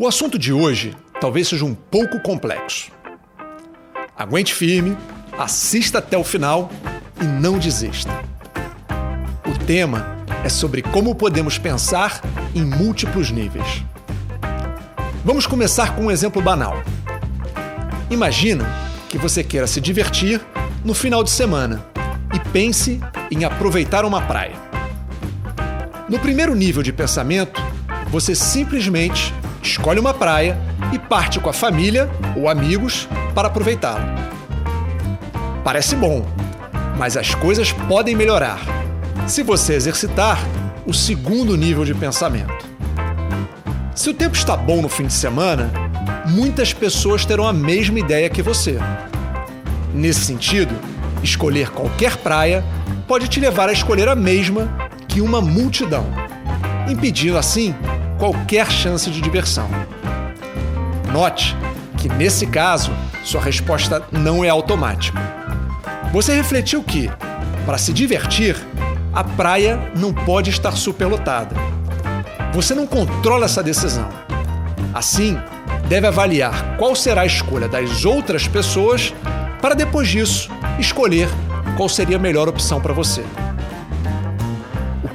O assunto de hoje talvez seja um pouco complexo. Aguente firme, assista até o final e não desista. O tema é sobre como podemos pensar em múltiplos níveis. Vamos começar com um exemplo banal. Imagina que você queira se divertir no final de semana e pense em aproveitar uma praia. No primeiro nível de pensamento, você simplesmente escolhe uma praia e parte com a família ou amigos para aproveitá-la. Parece bom, mas as coisas podem melhorar se você exercitar o segundo nível de pensamento. Se o tempo está bom no fim de semana, muitas pessoas terão a mesma ideia que você. Nesse sentido, escolher qualquer praia pode te levar a escolher a mesma que uma multidão, impedindo assim qualquer chance de diversão. Note que, nesse caso, sua resposta não é automática. Você refletiu que, para se divertir, a praia não pode estar superlotada você não controla essa decisão. Assim, deve avaliar qual será a escolha das outras pessoas para depois disso escolher qual seria a melhor opção para você.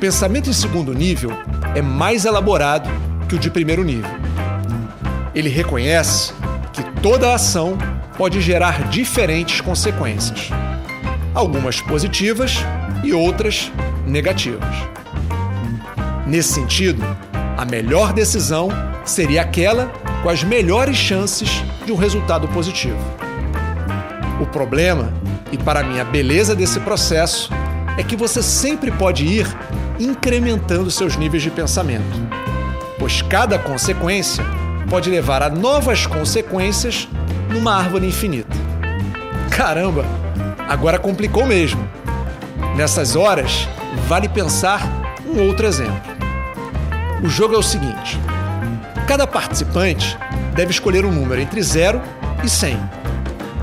Pensamento em segundo nível é mais elaborado que o de primeiro nível. Ele reconhece que toda ação pode gerar diferentes consequências, algumas positivas e outras negativas. Nesse sentido, a melhor decisão seria aquela com as melhores chances de um resultado positivo. O problema, e para mim a beleza desse processo, é que você sempre pode ir incrementando seus níveis de pensamento, pois cada consequência pode levar a novas consequências numa árvore infinita. Caramba, agora complicou mesmo. Nessas horas, vale pensar um outro exemplo. O jogo é o seguinte: cada participante deve escolher um número entre 0 e 100.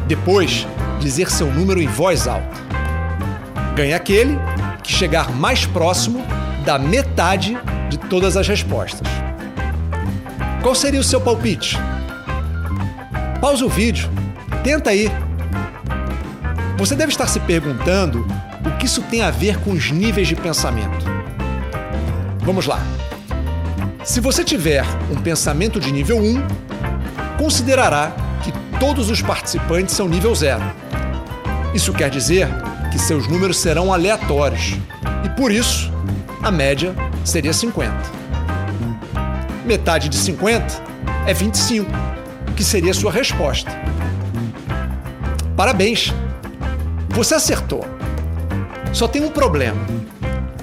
Depois, dizer seu número em voz alta. Ganha aquele que chegar mais próximo da metade de todas as respostas. Qual seria o seu palpite? Pausa o vídeo, tenta aí. Você deve estar se perguntando o que isso tem a ver com os níveis de pensamento. Vamos lá. Se você tiver um pensamento de nível 1, considerará que todos os participantes são nível 0. Isso quer dizer que seus números serão aleatórios e por isso a média seria 50. Metade de 50 é 25, que seria sua resposta. Parabéns! Você acertou. Só tem um problema.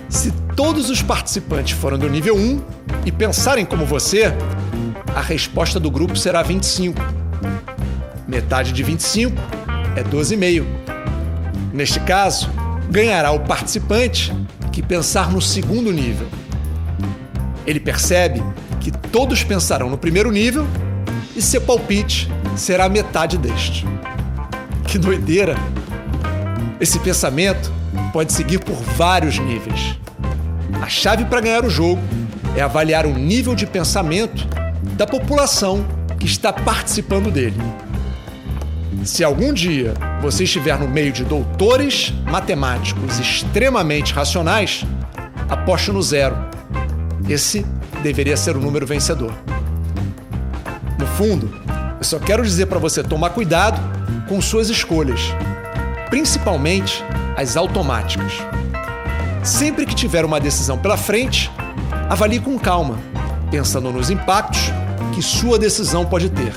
Se todos os participantes foram do nível 1 e pensarem como você, a resposta do grupo será 25. Metade de 25 é 12,5. Neste caso, ganhará o participante que pensar no segundo nível. Ele percebe que todos pensarão no primeiro nível e seu palpite será metade deste. Que doideira! Esse pensamento pode seguir por vários níveis. A chave para ganhar o jogo é avaliar o nível de pensamento da população que está participando dele. Se algum dia você estiver no meio de doutores matemáticos extremamente racionais, aposte no zero. Esse deveria ser o número vencedor. No fundo, eu só quero dizer para você tomar cuidado com suas escolhas, principalmente as automáticas. Sempre que tiver uma decisão pela frente, avalie com calma, pensando nos impactos que sua decisão pode ter.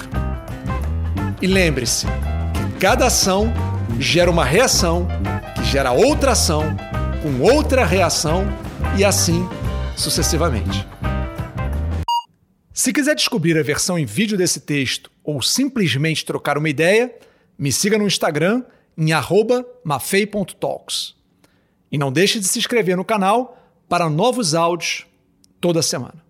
E lembre-se cada ação gera uma reação, que gera outra ação, com outra reação e assim sucessivamente. Se quiser descobrir a versão em vídeo desse texto ou simplesmente trocar uma ideia, me siga no Instagram em mafei.talks. E não deixe de se inscrever no canal para novos áudios toda semana.